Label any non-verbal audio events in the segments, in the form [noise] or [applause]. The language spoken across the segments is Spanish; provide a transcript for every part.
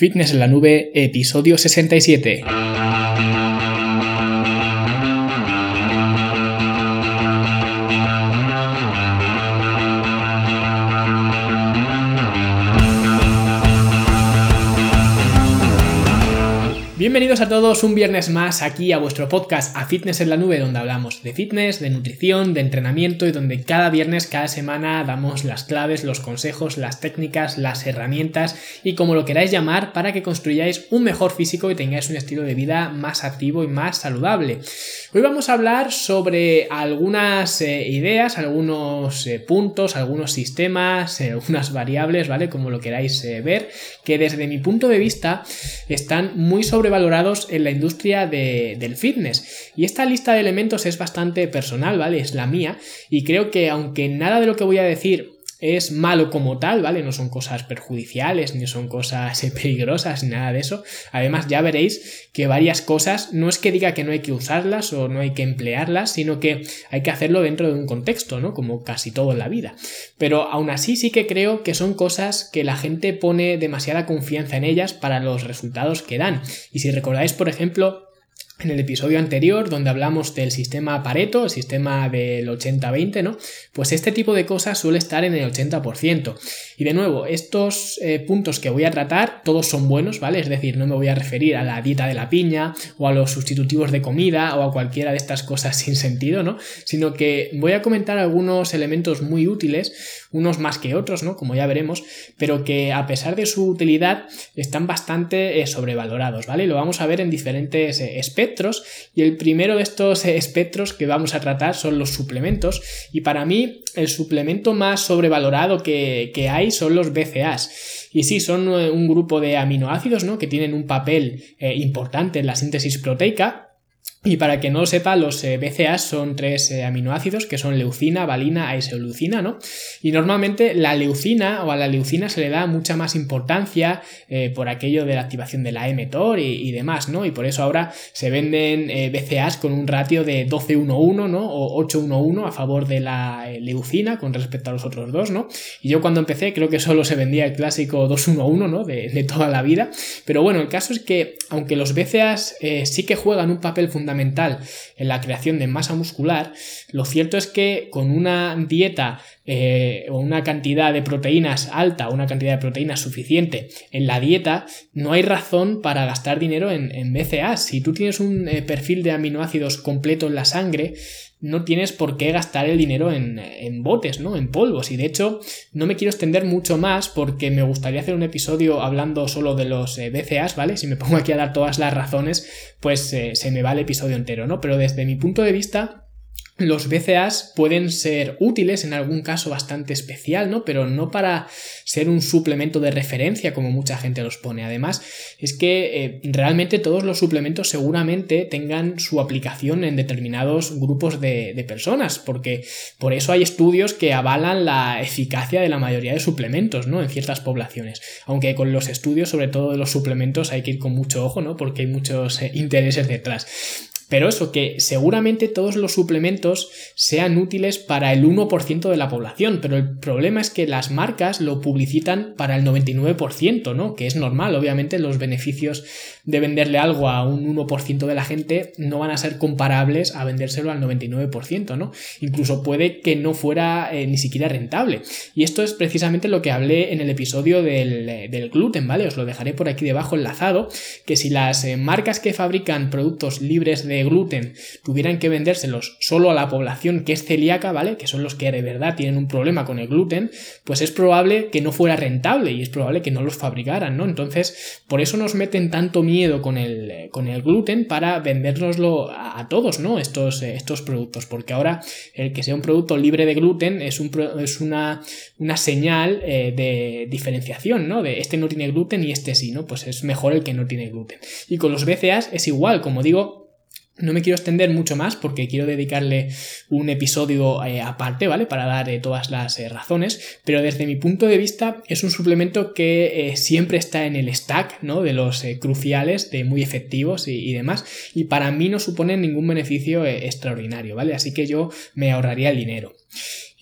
Fitness en la Nube, episodio 67. Todos un viernes más aquí a vuestro podcast A Fitness en la Nube, donde hablamos de fitness, de nutrición, de entrenamiento y donde cada viernes, cada semana damos las claves, los consejos, las técnicas, las herramientas y como lo queráis llamar para que construyáis un mejor físico y tengáis un estilo de vida más activo y más saludable. Hoy vamos a hablar sobre algunas eh, ideas, algunos eh, puntos, algunos sistemas, eh, algunas variables, ¿vale? Como lo queráis ver, que desde mi punto de vista están muy sobre en la industria del fitness. Y esta lista de elementos es bastante personal, ¿vale? Es la mía. Y creo que aunque nada de lo que voy a decir es malo como tal, ¿vale? No son cosas perjudiciales, ni son cosas [laughs] peligrosas, ni nada de eso. Además, ya veréis que varias cosas, no es que diga que no hay que usarlas o no hay que emplearlas, sino que hay que hacerlo dentro de un contexto, ¿no? Como casi todo en la vida. Pero aún así sí que creo que son cosas que la gente pone demasiada confianza en ellas para los resultados que dan. Y si recordáis, por ejemplo, en el episodio anterior donde hablamos del sistema Pareto, el sistema del 80-20, ¿no? Pues este tipo de cosas suele estar en el 80%. Y de nuevo, estos eh, puntos que voy a tratar, todos son buenos, ¿vale? Es decir, no me voy a referir a la dieta de la piña o a los sustitutivos de comida o a cualquiera de estas cosas [laughs] sin sentido, ¿no? Sino que voy a comentar algunos elementos muy útiles, unos más que otros, ¿no? Como ya veremos, pero que a pesar de su utilidad están bastante eh, sobrevalorados, ¿vale? Lo vamos a ver en diferentes eh, espectros y el primero de estos espectros que vamos a tratar son los suplementos y para mí el suplemento más sobrevalorado que, hay son los BCAs. Y sí, son eh, un grupo de aminoácidos ¿no? que tienen un papel eh, importante en la síntesis proteica y para que no lo sepa, los eh, BCAAs son tres eh, aminoácidos que son leucina, valina e isoleucina, ¿no? Y normalmente la leucina o a la leucina se le da mucha más importancia eh, por aquello de la activación de la mTOR y, y, demás, ¿no? Y por eso ahora se venden BCAAs con un ratio de 12-1-1, ¿no? O 8-1-1 a favor de la leucina con respecto a los otros dos, ¿no? Y yo cuando empecé creo que solo se vendía el clásico 2-1-1, ¿no? De, de, toda la vida. Pero bueno, el caso es que aunque los BCAAs sí que juegan un papel fundamental fundamental en la creación de masa muscular, lo cierto es que con una dieta eh, o una cantidad de proteínas alta, una cantidad de proteínas suficiente en la dieta, no hay razón para gastar dinero en, BCA. Si tú tienes un eh, perfil de aminoácidos completo en la sangre, no tienes por qué gastar el dinero en, botes, ¿no? En polvos. Y de hecho, no me quiero extender mucho más porque me gustaría hacer un episodio hablando solo de los eh, BCAs, ¿vale? Si me pongo aquí a dar todas las razones, pues se me va el episodio entero, ¿no? Pero desde mi punto de vista, los BCAs pueden ser útiles en algún caso bastante especial, ¿no? Pero no para ser un suplemento de referencia como mucha gente los pone. Además, es que eh, realmente todos los suplementos seguramente tengan su aplicación en determinados grupos de, de, personas, porque por eso hay estudios que avalan la eficacia de la mayoría de suplementos, ¿no? En ciertas poblaciones. Aunque con los estudios, sobre todo de los suplementos, hay que ir con mucho ojo, ¿no? Porque hay muchos eh, intereses detrás. Pero eso, que seguramente todos los suplementos sean útiles para el 1% de la población, pero el problema es que las marcas lo publicitan para el 99%, ¿no? Que es normal, obviamente los beneficios de venderle algo a un 1% de la gente no van a ser comparables a vendérselo al 99%, ¿no? Incluso puede que no fuera eh, ni siquiera rentable. Y esto es precisamente lo que hablé en el episodio del, del gluten, ¿vale? Os lo dejaré por aquí debajo enlazado, que si las eh, marcas que fabrican productos libres de gluten tuvieran que vendérselos solo a la población que es celíaca, ¿vale? Que son los que de verdad tienen un problema con el gluten, pues es probable que no fuera rentable y es probable que no los fabricaran, ¿no? Entonces, por eso nos meten tanto miedo con el, con el gluten para vendérnoslo a, todos, ¿no? Estos, estos productos, porque ahora el que sea un producto libre de gluten es, un, es una, una señal eh, de diferenciación, ¿no? De este no tiene gluten y este sí, ¿no? Pues es mejor el que no tiene gluten. Y con los BCAs es igual, como digo, no me quiero extender mucho más porque quiero dedicarle un episodio eh, aparte, ¿vale? Para dar eh, todas las eh, razones, pero desde mi punto de vista es un suplemento que siempre está en el stack, ¿no? De los cruciales, de muy efectivos y, y, demás, y para mí no supone ningún beneficio extraordinario, ¿vale? Así que yo me ahorraría el dinero.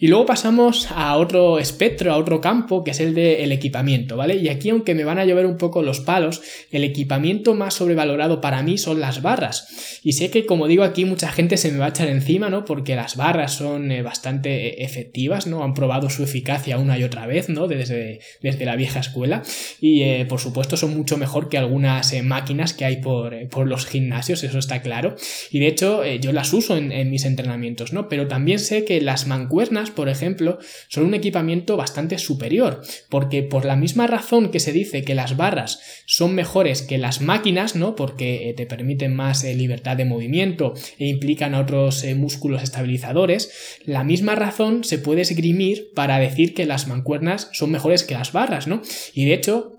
Y luego pasamos a otro espectro, a otro campo, que es el del equipamiento, ¿vale? Y aquí, aunque me van a llover un poco los palos, el equipamiento más sobrevalorado para mí son las barras. Y sé que, como digo aquí, mucha gente se me va a echar encima, ¿no? Porque las barras son eh, bastante eh, efectivas, ¿no? Han probado su eficacia una y otra vez, ¿no? Desde, desde la vieja escuela. Y, eh, por supuesto, son mucho mejor que algunas máquinas que hay por, por, los gimnasios, eso está claro. Y, de hecho, yo las uso en mis entrenamientos, ¿no? Pero también sé que las mancuernas por ejemplo, son un equipamiento bastante superior, porque por la misma razón que se dice que las barras son mejores que las máquinas, ¿no? Porque eh, te permiten más eh, libertad de movimiento e implican otros eh, músculos estabilizadores, la misma razón se puede esgrimir para decir que las mancuernas son mejores que las barras, ¿no? Y de hecho,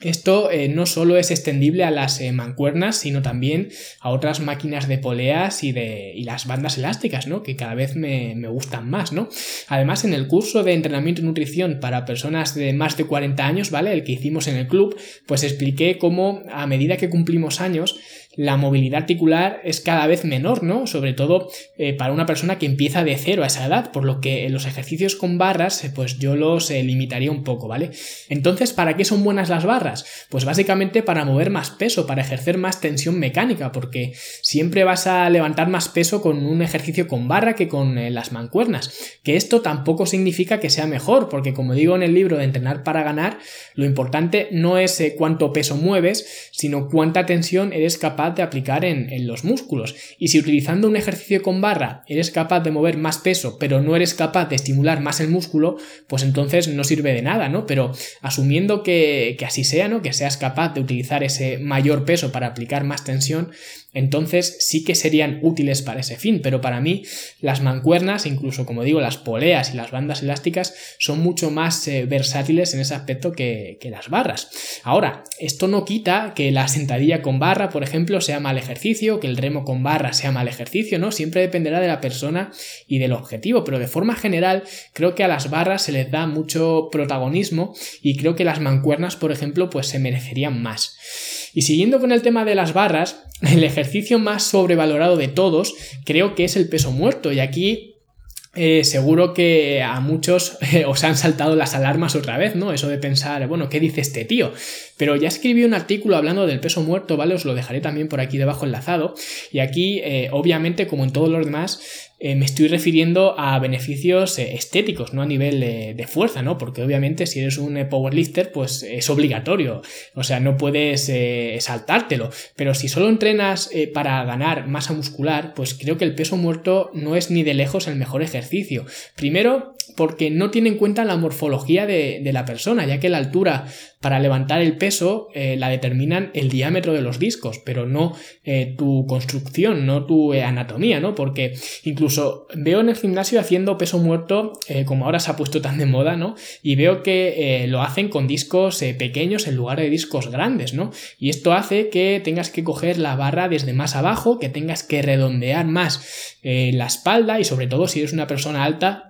esto eh, no solo es extendible a las eh, mancuernas, sino también a otras máquinas de poleas y, de, y las bandas elásticas, ¿no? Que cada vez me, me, gustan más, ¿no? Además, en el curso de entrenamiento y nutrición para personas de más de 40 años, ¿vale? El que hicimos en el club, pues expliqué cómo a medida que cumplimos años, la movilidad articular es cada vez menor, ¿no? Sobre todo eh, para una persona que empieza de cero a esa edad, por lo que los ejercicios con barras, eh, pues yo los eh, limitaría un poco, ¿vale? Entonces, ¿para qué son buenas las barras? Pues básicamente para mover más peso, para ejercer más tensión mecánica, porque siempre vas a levantar más peso con un ejercicio con barra que con las mancuernas. Que esto tampoco significa que sea mejor, porque como digo en el libro de entrenar para ganar, lo importante no es cuánto peso mueves, sino cuánta tensión eres capaz de aplicar en, los músculos. Y si utilizando un ejercicio con barra eres capaz de mover más peso, pero no eres capaz de estimular más el músculo, pues entonces no sirve de nada, ¿no? Pero asumiendo que, que así sea, ¿no? Que seas capaz de utilizar ese mayor peso para aplicar más tensión, entonces sí que serían útiles para ese fin, pero para mí las mancuernas, incluso como digo, las poleas y las bandas elásticas son mucho más eh, versátiles en ese aspecto que, que las barras. Ahora, esto no quita que la sentadilla con barra, por ejemplo, sea mal ejercicio, que el remo con barra sea mal ejercicio, ¿no? Siempre dependerá de la persona y del objetivo, pero de forma general creo que a las barras se les da mucho protagonismo y creo que las mancuernas, por ejemplo, pues se merecerían más. Y siguiendo con el tema de las barras, el ejercicio más sobrevalorado de todos creo que es el peso muerto. Y aquí eh, seguro que a muchos eh, os han saltado las alarmas otra vez, ¿no? Eso de pensar, bueno, ¿qué dice este tío? Pero ya escribí un artículo hablando del peso muerto, ¿vale? Os lo dejaré también por aquí debajo enlazado. Y aquí, eh, obviamente, como en todos los demás, eh, me estoy refiriendo a beneficios eh, estéticos, no a nivel de fuerza, ¿no? Porque obviamente si eres un powerlifter, pues es obligatorio. O sea, no puedes saltártelo. Pero si solo entrenas para ganar masa muscular, pues creo que el peso muerto no es ni de lejos el mejor ejercicio. Primero, porque no tiene en cuenta la morfología de, la persona, ya que la altura para levantar el peso eh, la determinan el diámetro de los discos, pero no eh, tu construcción, no tu eh, anatomía, ¿no? Porque incluso veo en el gimnasio haciendo peso muerto, como ahora se ha puesto tan de moda, ¿no? Y veo que lo hacen con discos pequeños en lugar de discos grandes, ¿no? Y esto hace que tengas que coger la barra desde más abajo, que tengas que redondear más la espalda y sobre todo si eres una persona alta,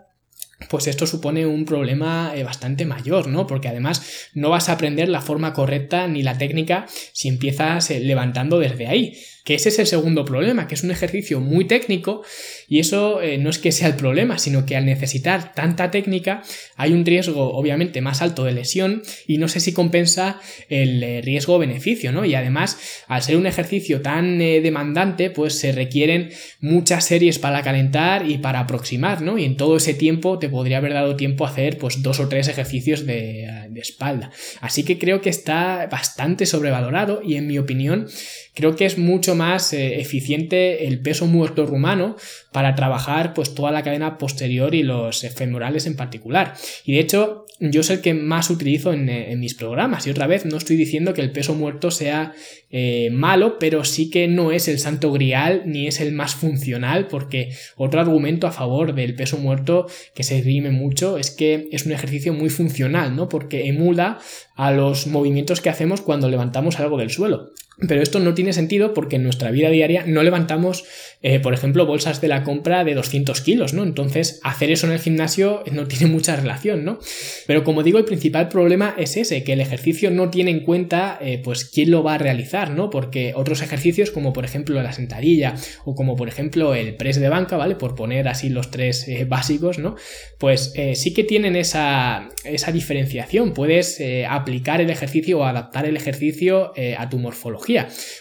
pues esto supone un problema eh, bastante mayor, ¿no? Porque además no vas a aprender la forma correcta ni la técnica si empiezas eh, levantando desde ahí que ese es el segundo problema, que es un ejercicio muy técnico y eso eh, no es que sea el problema, sino que al necesitar tanta técnica hay un riesgo obviamente más alto de lesión y no sé si compensa el eh, riesgo-beneficio, ¿no? Y además, al ser un ejercicio tan eh, demandante, pues se requieren muchas series para calentar y para aproximar, ¿no? Y en todo ese tiempo te podría haber dado tiempo a hacer pues dos o tres ejercicios de, de espalda. Así que creo que está bastante sobrevalorado y en mi opinión creo que es mucho más eh, eficiente el peso muerto rumano para trabajar pues toda la cadena posterior y los femorales en particular. Y de hecho, yo es el que más utilizo en, eh, mis programas. Y otra vez, no estoy diciendo que el peso muerto sea eh, malo, pero sí que no es el santo grial ni es el más funcional, porque otro argumento a favor del peso muerto que se rime mucho es que es un ejercicio muy funcional, ¿no? Porque emula a los movimientos que hacemos cuando levantamos algo del suelo. Pero esto no tiene sentido porque en nuestra vida diaria no levantamos, eh, por ejemplo, bolsas de la compra de 200 kilos, ¿no? Entonces, hacer eso en el gimnasio no tiene [laughs] mucha relación, ¿no? Pero como digo, el principal problema es ese, que el ejercicio no tiene en cuenta, eh, pues, quién lo va a realizar, ¿no? Porque otros ejercicios, como por ejemplo la sentadilla o como por ejemplo el press de banca, ¿vale? Por poner así los tres eh, [laughs] básicos, ¿no? Pues sí que tienen esa, esa diferenciación. Puedes aplicar el ejercicio o adaptar el ejercicio a tu morfología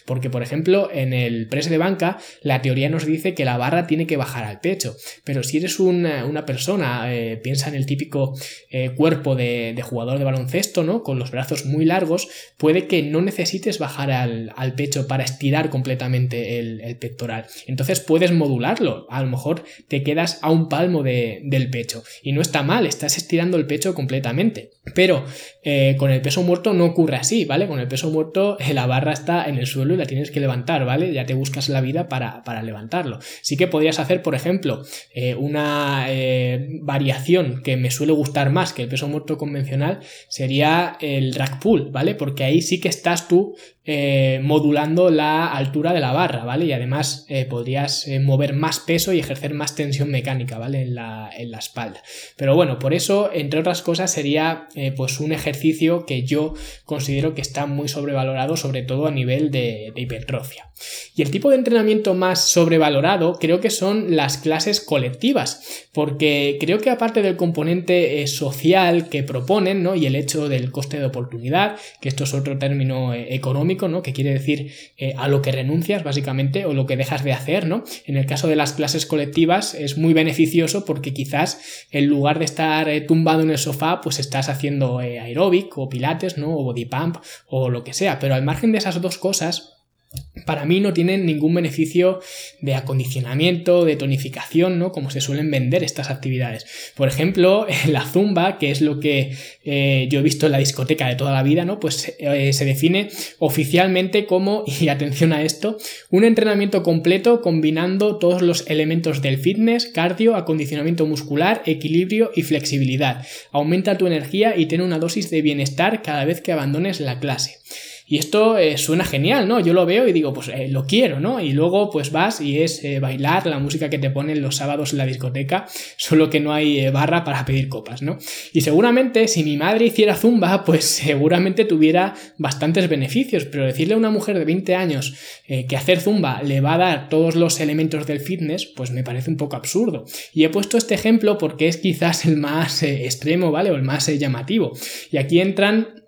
porque, por ejemplo, en el press de banca, la teoría nos dice que la barra tiene que bajar al pecho. Pero si eres una, persona, eh, piensa en el típico eh, cuerpo de, jugador de baloncesto, ¿no? Con los brazos muy largos, puede que no necesites bajar al, pecho para estirar completamente el, pectoral. Entonces puedes modularlo. A lo mejor te quedas a un palmo del pecho. Y no está mal, estás estirando el pecho completamente. Pero eh, con el peso muerto no ocurre así, ¿vale? Con el peso muerto la barra está en el suelo y la tienes que levantar, ¿vale? Ya te buscas la vida para, levantarlo. Sí que podrías hacer, por ejemplo, eh, una eh, variación que me suele gustar más que el peso muerto convencional sería el rack pull, ¿vale? Porque ahí sí que estás tú eh, modulando la altura de la barra, ¿vale? Y además podrías mover más peso y ejercer más tensión mecánica, ¿vale? En la, espalda. Pero bueno, por eso, entre otras cosas, sería pues un ejercicio que yo considero que está muy sobrevalorado, sobre todo a nivel de, hipertrofia. Y el tipo de entrenamiento más sobrevalorado creo que son las clases colectivas, porque creo que aparte del componente eh, social que proponen, ¿no? Y el hecho del coste de oportunidad, que esto es otro término eh, económico, ¿no? Que quiere decir eh, a lo que renuncias, básicamente, o lo que dejas de hacer, ¿no? En el caso de las clases colectivas es muy beneficioso porque quizás en lugar de estar tumbado en el sofá, pues estás haciendo aeróbic o pilates, ¿no? O body pump o lo que sea, pero al margen de esas dos cosas para mí no tienen ningún beneficio de acondicionamiento, de tonificación, ¿no? Como se suelen vender estas actividades. Por ejemplo, [laughs] la zumba, que es lo que eh, yo he visto en la discoteca de toda la vida, ¿no? Pues eh, se define oficialmente como, [laughs] y atención a esto, un entrenamiento completo combinando todos los elementos del fitness, cardio, acondicionamiento muscular, equilibrio y flexibilidad. Aumenta tu energía y tiene una dosis de bienestar cada vez que abandones la clase. Y esto eh, suena genial, ¿no? Yo lo veo y digo, pues eh, lo quiero, ¿no? Y luego pues vas y es eh, bailar la música que te ponen los sábados en la discoteca, [laughs] solo que no hay barra para pedir copas, ¿no? Y seguramente si mi madre hiciera zumba, [laughs] pues seguramente tuviera bastantes beneficios, pero decirle a una mujer de 20 años que hacer zumba le va a dar todos los elementos del fitness, pues me parece un poco absurdo. Y he puesto este ejemplo porque es quizás el más extremo, ¿vale? O el más llamativo. Y aquí entran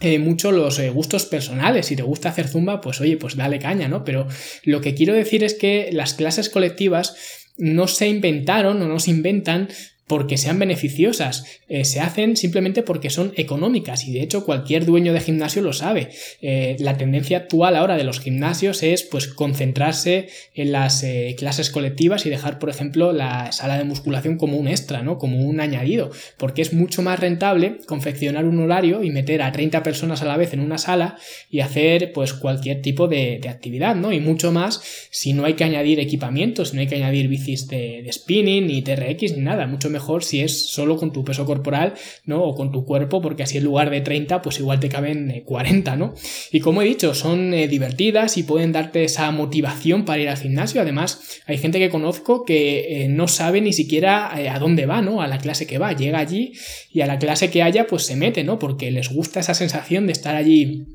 eh, mucho los eh, gustos personales. Si te gusta hacer zumba, pues oye, pues dale caña, ¿no? Pero lo que quiero decir es que las clases colectivas no se inventaron o no se inventan porque sean beneficiosas, eh, se hacen simplemente porque son económicas y de hecho cualquier dueño de gimnasio lo sabe. Eh, la tendencia actual ahora de los gimnasios es pues concentrarse en las eh, clases colectivas y dejar por ejemplo la sala de musculación como un extra, ¿no? como un añadido, porque es mucho más rentable confeccionar un horario y meter a 30 personas a la vez en una sala y hacer pues cualquier tipo de, actividad, ¿no? Y mucho más si no hay que añadir equipamientos, si no hay que añadir bicis de, spinning, ni TRX, ni nada, mucho si es solo con tu peso corporal, ¿no? O con tu cuerpo, porque así en lugar de 30, pues igual te caben 40, eh, ¿no? Y como he dicho, son eh, divertidas y pueden darte esa motivación para ir al gimnasio. Además, hay gente que conozco que eh, no sabe ni siquiera a dónde va, ¿no? A la clase que va. Llega allí y a la clase que haya, pues se mete, ¿no? Porque les gusta esa sensación de estar allí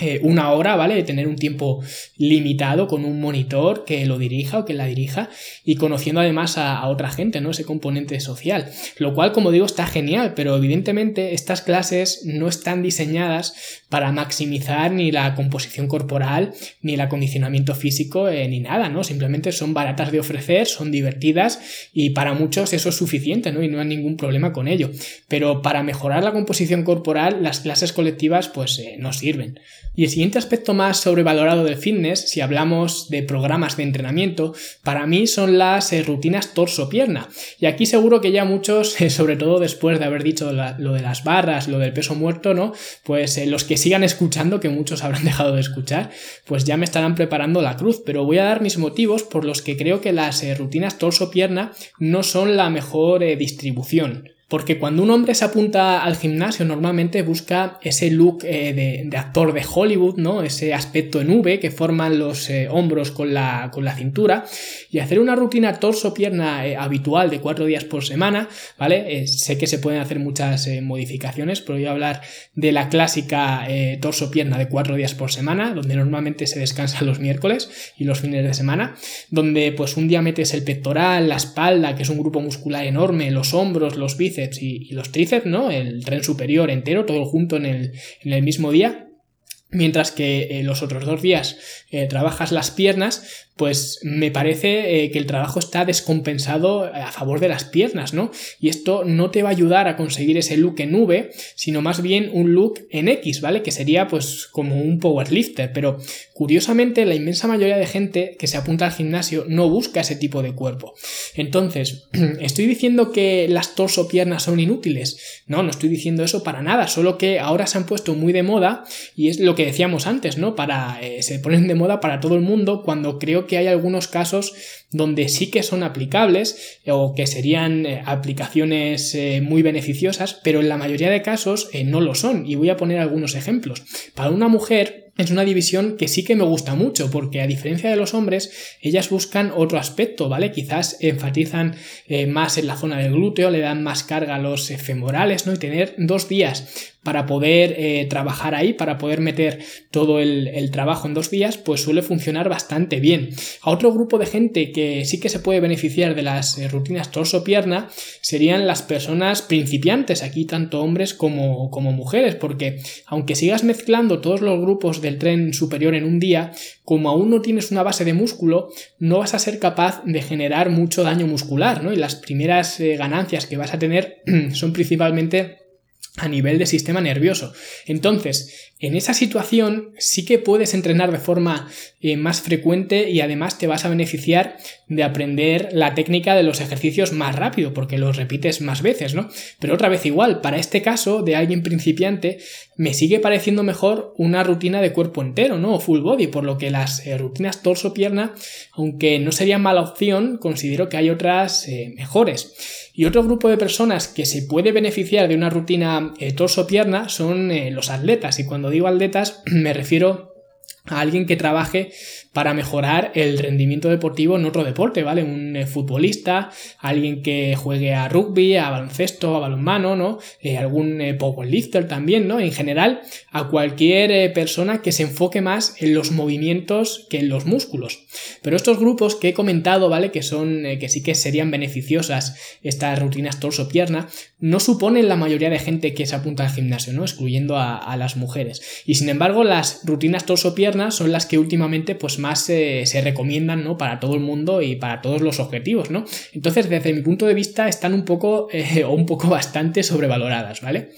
eh, una hora, ¿vale? De tener un tiempo limitado con un monitor que lo dirija o que la dirija y conociendo además a, otra gente, ¿no? Ese componente social. Lo cual, como digo, está genial, pero evidentemente estas clases no están diseñadas para maximizar ni la composición corporal, ni el acondicionamiento físico, eh, ni nada, ¿no? Simplemente son baratas de ofrecer, son divertidas y para muchos eso es suficiente, ¿no? Y no hay ningún problema con ello. Pero para mejorar la composición corporal, las clases colectivas, pues eh, no sirven. Y el siguiente aspecto más sobrevalorado del fitness, si hablamos de programas de entrenamiento, para mí son las eh, rutinas torso-pierna. Y aquí seguro que ya muchos, eh, [laughs] sobre todo después de haber dicho lo de las barras, lo del peso muerto, ¿no? Pues eh, los que sigan escuchando, que muchos habrán [laughs] dejado de escuchar, pues ya me estarán preparando la cruz. Pero voy a dar mis motivos por los que creo que las rutinas torso-pierna no son la mejor distribución. Porque cuando un hombre se apunta al gimnasio normalmente busca ese look eh, de, actor de Hollywood, ¿no? Ese aspecto en V que forman los eh, hombros con la, con la, cintura y hacer una rutina torso-pierna eh, habitual de cuatro días por semana, ¿vale? sé que se pueden hacer muchas modificaciones, pero voy a hablar de la clásica torso-pierna de cuatro días por semana, donde normalmente se descansa los miércoles y los fines de semana, donde pues un día metes el pectoral, la espalda, que es un grupo muscular enorme, los hombros, los bíceps, y, los tríceps, ¿no? El tren superior entero, todo junto en el, en el mismo día. Mientras que eh, los otros dos días eh, trabajas las piernas, pues me parece eh, que el trabajo está descompensado a favor de las piernas, ¿no? Y esto no te va a ayudar a conseguir ese look en V, sino más bien un look en X, ¿vale? Que sería pues como un powerlifter, pero curiosamente la inmensa mayoría de gente que se apunta al gimnasio no busca ese tipo de cuerpo. Entonces, [clears throat] ¿estoy diciendo que las torso piernas son inútiles? No, no estoy diciendo eso para nada, solo que ahora se han puesto muy de moda y es lo que decíamos antes, ¿no? Para, eh, se ponen de moda para todo el mundo cuando creo que hay algunos casos donde sí que son aplicables o que serían eh, aplicaciones eh, muy beneficiosas, pero en la mayoría de casos eh, no lo son. Y voy a poner algunos ejemplos. Para una mujer, es una división que sí que me gusta mucho, porque a diferencia de los hombres, ellas buscan otro aspecto, ¿vale? Quizás enfatizan más en la zona del glúteo, le dan más carga a los femorales, ¿no? Y tener dos días para poder eh, trabajar ahí, para poder meter todo el, trabajo en dos días, pues suele funcionar bastante bien. A otro grupo de gente que sí que se puede beneficiar de las eh, rutinas torso-pierna serían las personas principiantes, aquí tanto hombres como, como mujeres, porque aunque sigas mezclando todos los grupos del tren superior en un día, como aún no tienes una base de músculo, no vas a ser capaz de generar mucho daño muscular, ¿no? Y las primeras eh, ganancias que vas a tener [clears throat] son principalmente a nivel de sistema nervioso. Entonces, en esa situación sí que puedes entrenar de forma eh, más frecuente y además te vas a beneficiar de aprender la técnica de los ejercicios más rápido porque los repites más veces, ¿no? Pero otra vez igual, para este caso de alguien principiante me sigue pareciendo mejor una rutina de cuerpo entero, ¿no? O full body, por lo que las eh, rutinas torso-pierna, aunque no sería mala opción, considero que hay otras eh, mejores. Y otro grupo de personas que se puede beneficiar de una rutina torso-pierna son los atletas. Y cuando digo atletas [clears throat] me refiero a alguien que trabaje para mejorar el rendimiento deportivo en otro deporte, ¿vale? Un eh, futbolista, alguien que juegue a rugby, a baloncesto, a balonmano, ¿no? Eh, algún eh, powerlifter también, ¿no? En general, a cualquier persona que se enfoque más en los movimientos que en los músculos. Pero estos grupos que he comentado, ¿vale? Que son, que sí que serían beneficiosas estas rutinas torso-pierna, no suponen la mayoría de gente que se apunta al gimnasio, ¿no? Excluyendo a, a las mujeres. Y sin embargo, las rutinas torso-pierna son las que últimamente, pues más se, recomiendan ¿no? para todo el mundo y para todos los objetivos, ¿no? Entonces, desde mi punto de vista, están un poco eh, [laughs] o un poco bastante sobrevaloradas, ¿vale?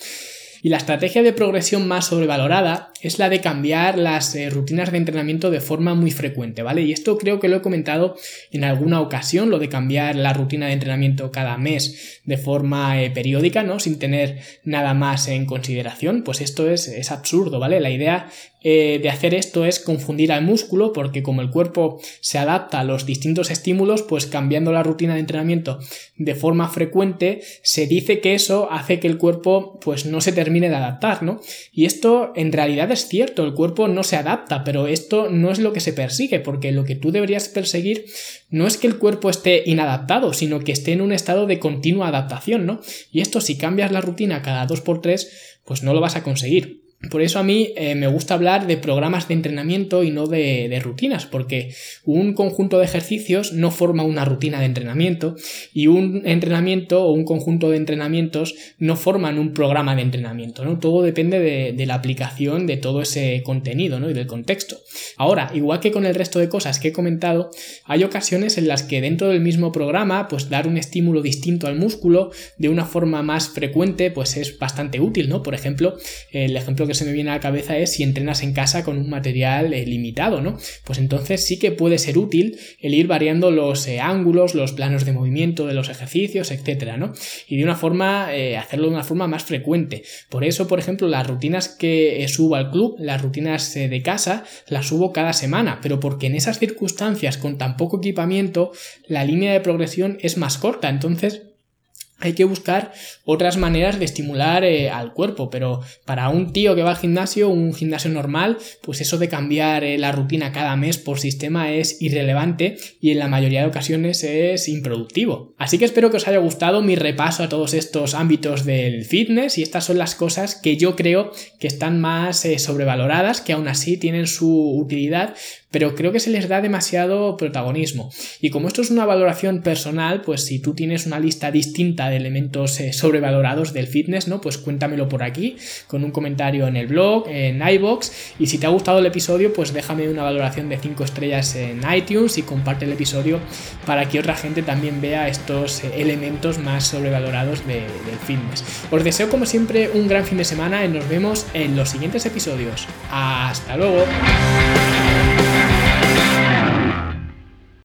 Y la estrategia de progresión más sobrevalorada es la de cambiar las eh, rutinas de entrenamiento de forma muy frecuente, ¿vale? Y esto creo que lo he comentado en alguna ocasión, lo de cambiar la rutina de entrenamiento cada mes de forma eh, periódica, ¿no? Sin tener nada más en consideración, pues esto es, es absurdo, ¿vale? La idea eh, de hacer esto es confundir al músculo porque como el cuerpo se adapta a los distintos estímulos, pues cambiando la rutina de entrenamiento de forma frecuente, se dice que eso hace que el cuerpo pues no se termine de adaptar, ¿no? Y esto en realidad es cierto, el cuerpo no se adapta, pero esto no es lo que se persigue, porque lo que tú deberías perseguir no es que el cuerpo esté inadaptado, sino que esté en un estado de continua adaptación, ¿no? Y esto si cambias la rutina cada 2x3, pues no lo vas a conseguir. Por eso a mí eh, me gusta hablar de programas de entrenamiento y no de, rutinas, porque un conjunto de ejercicios no forma una rutina de entrenamiento y un entrenamiento o un conjunto de entrenamientos no forman un programa de entrenamiento, ¿no? Todo depende de, de la aplicación de todo ese contenido, ¿no? Y del contexto. Ahora, igual que con el resto de cosas que he comentado, hay ocasiones en las que dentro del mismo programa, pues dar un estímulo distinto al músculo de una forma más frecuente, pues es bastante útil, ¿no? Por ejemplo, el ejemplo que se me viene a la cabeza es si entrenas en casa con un material eh, limitado, ¿no? Pues entonces sí que puede ser útil el ir variando los eh, ángulos, los planos de movimiento de los ejercicios, etcétera, ¿no? Y de una forma, eh, hacerlo de una forma más frecuente. Por eso, por ejemplo, las rutinas que subo al club, las rutinas de casa, las subo cada semana, pero porque en esas circunstancias con tan poco equipamiento, la línea de progresión es más corta. Entonces, hay que buscar otras maneras de estimular eh, al cuerpo, pero para un tío que va al gimnasio, un gimnasio normal, pues eso de cambiar eh, la rutina cada mes por sistema es irrelevante y en la mayoría de ocasiones es improductivo. Así que espero que os haya gustado mi repaso a todos estos ámbitos del fitness y estas son las cosas que yo creo que están más eh, sobrevaloradas, que aún así tienen su utilidad, pero creo que se les da demasiado protagonismo. Y como esto es una valoración personal, pues si tú tienes una lista distinta de elementos eh, sobrevalorados del fitness, ¿no? Pues cuéntamelo por aquí, con un comentario en el blog, en iBox. Y si te ha gustado el episodio, pues déjame una valoración de 5 estrellas en iTunes y comparte el episodio para que otra gente también vea estos eh, elementos más sobrevalorados del fitness. Os deseo como siempre un gran fin de semana y nos vemos en los siguientes episodios. Hasta luego.